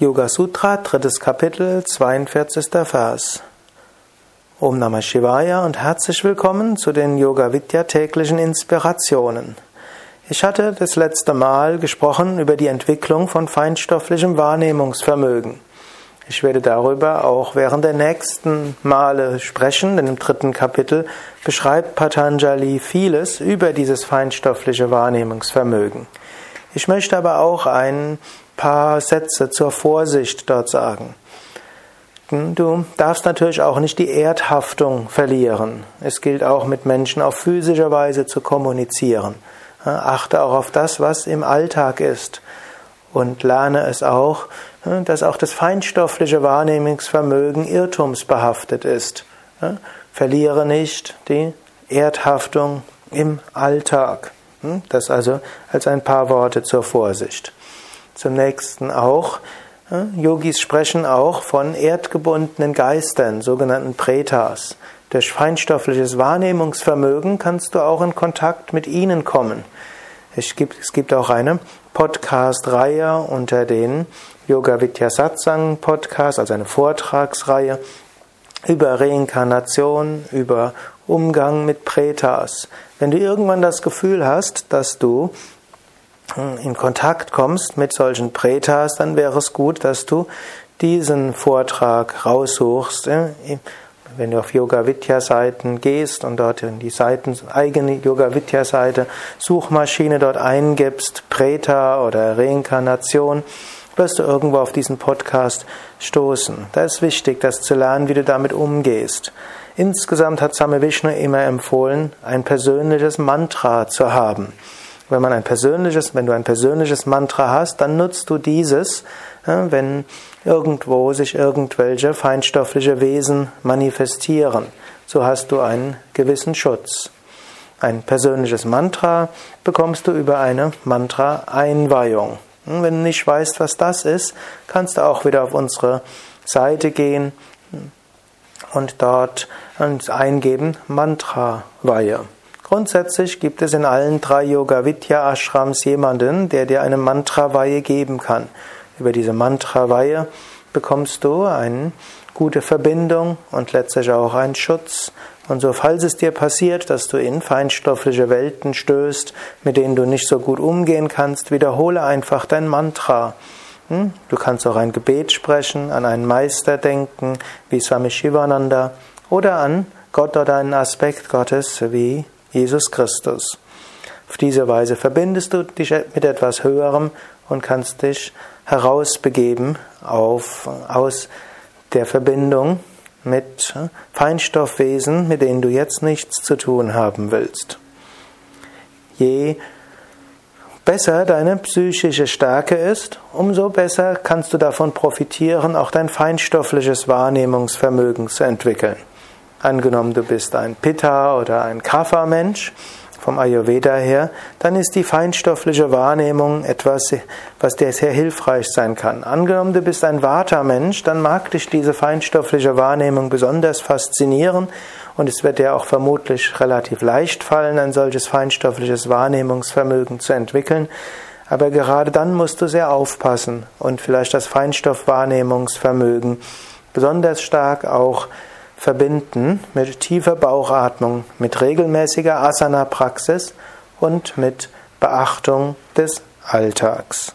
Yoga Sutra, drittes Kapitel, 42. Vers. Om Namah Shivaya und herzlich willkommen zu den Yoga Vidya täglichen Inspirationen. Ich hatte das letzte Mal gesprochen über die Entwicklung von feinstofflichem Wahrnehmungsvermögen. Ich werde darüber auch während der nächsten Male sprechen, denn im dritten Kapitel beschreibt Patanjali vieles über dieses feinstoffliche Wahrnehmungsvermögen. Ich möchte aber auch ein paar Sätze zur Vorsicht dort sagen. Du darfst natürlich auch nicht die Erdhaftung verlieren. Es gilt auch mit Menschen auf physischer Weise zu kommunizieren. Achte auch auf das, was im Alltag ist. Und lerne es auch, dass auch das feinstoffliche Wahrnehmungsvermögen irrtumsbehaftet ist. Verliere nicht die Erdhaftung im Alltag. Das also als ein paar Worte zur Vorsicht. Zum nächsten auch. Yogis sprechen auch von erdgebundenen Geistern, sogenannten Pretas. Durch feinstoffliches Wahrnehmungsvermögen kannst du auch in Kontakt mit ihnen kommen. Es gibt, es gibt auch eine Podcast-Reihe unter den Yoga Vidya Satsang Podcast, also eine Vortragsreihe über Reinkarnation, über Umgang mit Pretas. Wenn du irgendwann das Gefühl hast, dass du in Kontakt kommst mit solchen Pretas, dann wäre es gut, dass du diesen Vortrag raussuchst. Wenn du auf Yoga Vidya Seiten gehst und dort in die Seiten, eigene Yoga Vidya Seite, Suchmaschine dort eingibst, Preta oder Reinkarnation, wirst du irgendwo auf diesen Podcast stoßen. Da ist wichtig, das zu lernen, wie du damit umgehst. Insgesamt hat Same Vishnu immer empfohlen, ein persönliches Mantra zu haben. Wenn man ein persönliches, wenn du ein persönliches Mantra hast, dann nutzt du dieses, wenn irgendwo sich irgendwelche feinstoffliche Wesen manifestieren. So hast du einen gewissen Schutz. Ein persönliches Mantra bekommst du über eine Mantra-Einweihung. Wenn du nicht weißt, was das ist, kannst du auch wieder auf unsere Seite gehen und dort eingeben Mantra-Weihe. Grundsätzlich gibt es in allen drei Yoga Vidya Ashrams jemanden, der dir eine Mantra-Weihe geben kann. Über diese Mantra-Weihe bekommst du eine gute Verbindung und letztlich auch einen Schutz. Und so, falls es dir passiert, dass du in feinstoffliche Welten stößt, mit denen du nicht so gut umgehen kannst, wiederhole einfach dein Mantra. Hm? Du kannst auch ein Gebet sprechen, an einen Meister denken, wie Swami Shivananda, oder an Gott oder einen Aspekt Gottes, wie Jesus Christus. Auf diese Weise verbindest du dich mit etwas Höherem und kannst dich herausbegeben auf, aus der Verbindung mit Feinstoffwesen, mit denen du jetzt nichts zu tun haben willst. Je besser deine psychische Stärke ist, umso besser kannst du davon profitieren, auch dein feinstoffliches Wahrnehmungsvermögen zu entwickeln. Angenommen, du bist ein Pitta oder ein Kapha-Mensch vom Ayurveda her, dann ist die feinstoffliche Wahrnehmung etwas, was dir sehr hilfreich sein kann. Angenommen, du bist ein Vata-Mensch, dann mag dich diese feinstoffliche Wahrnehmung besonders faszinieren und es wird dir auch vermutlich relativ leicht fallen, ein solches feinstoffliches Wahrnehmungsvermögen zu entwickeln. Aber gerade dann musst du sehr aufpassen und vielleicht das Feinstoffwahrnehmungsvermögen besonders stark auch verbinden mit tiefer Bauchatmung, mit regelmäßiger Asana-Praxis und mit Beachtung des Alltags.